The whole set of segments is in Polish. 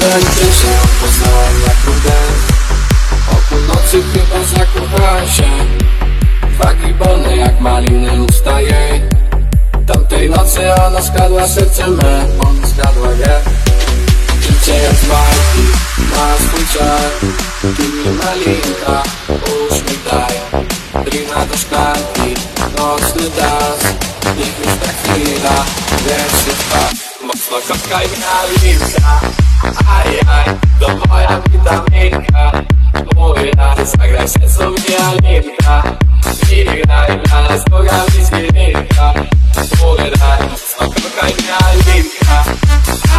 Tańczy się poznałem jak rudę O północy chyba zakochałem się. Dwa gibony jak maliny na serce me On zgadła je Życie jest marki Na swój czar Pilna linka Uśmiech daje Drina do szklanki Nocny das Niech już ta chwila Wierzy trwa Mocno kokaina linka Ajaj To moja witaminka Mój raz Zagraj się z mnie linka I graj dla nas Boga bliski linka Mój raz Броня линька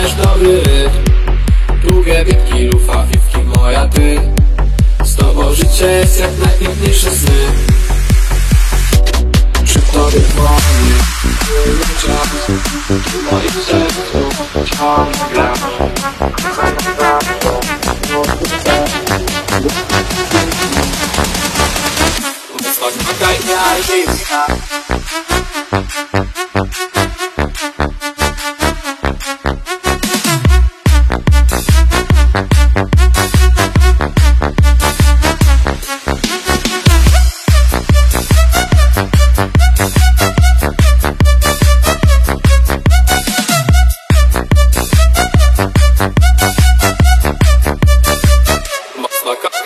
dajesz dobry rytm Długie bitki, lufa, fifki, moja ty Z tobą życie jest jak najpiękniejsze sny Przy tobie dzwoni czas W moim sercu ciągle gra Mocno kochaj mnie, Alicja Mocno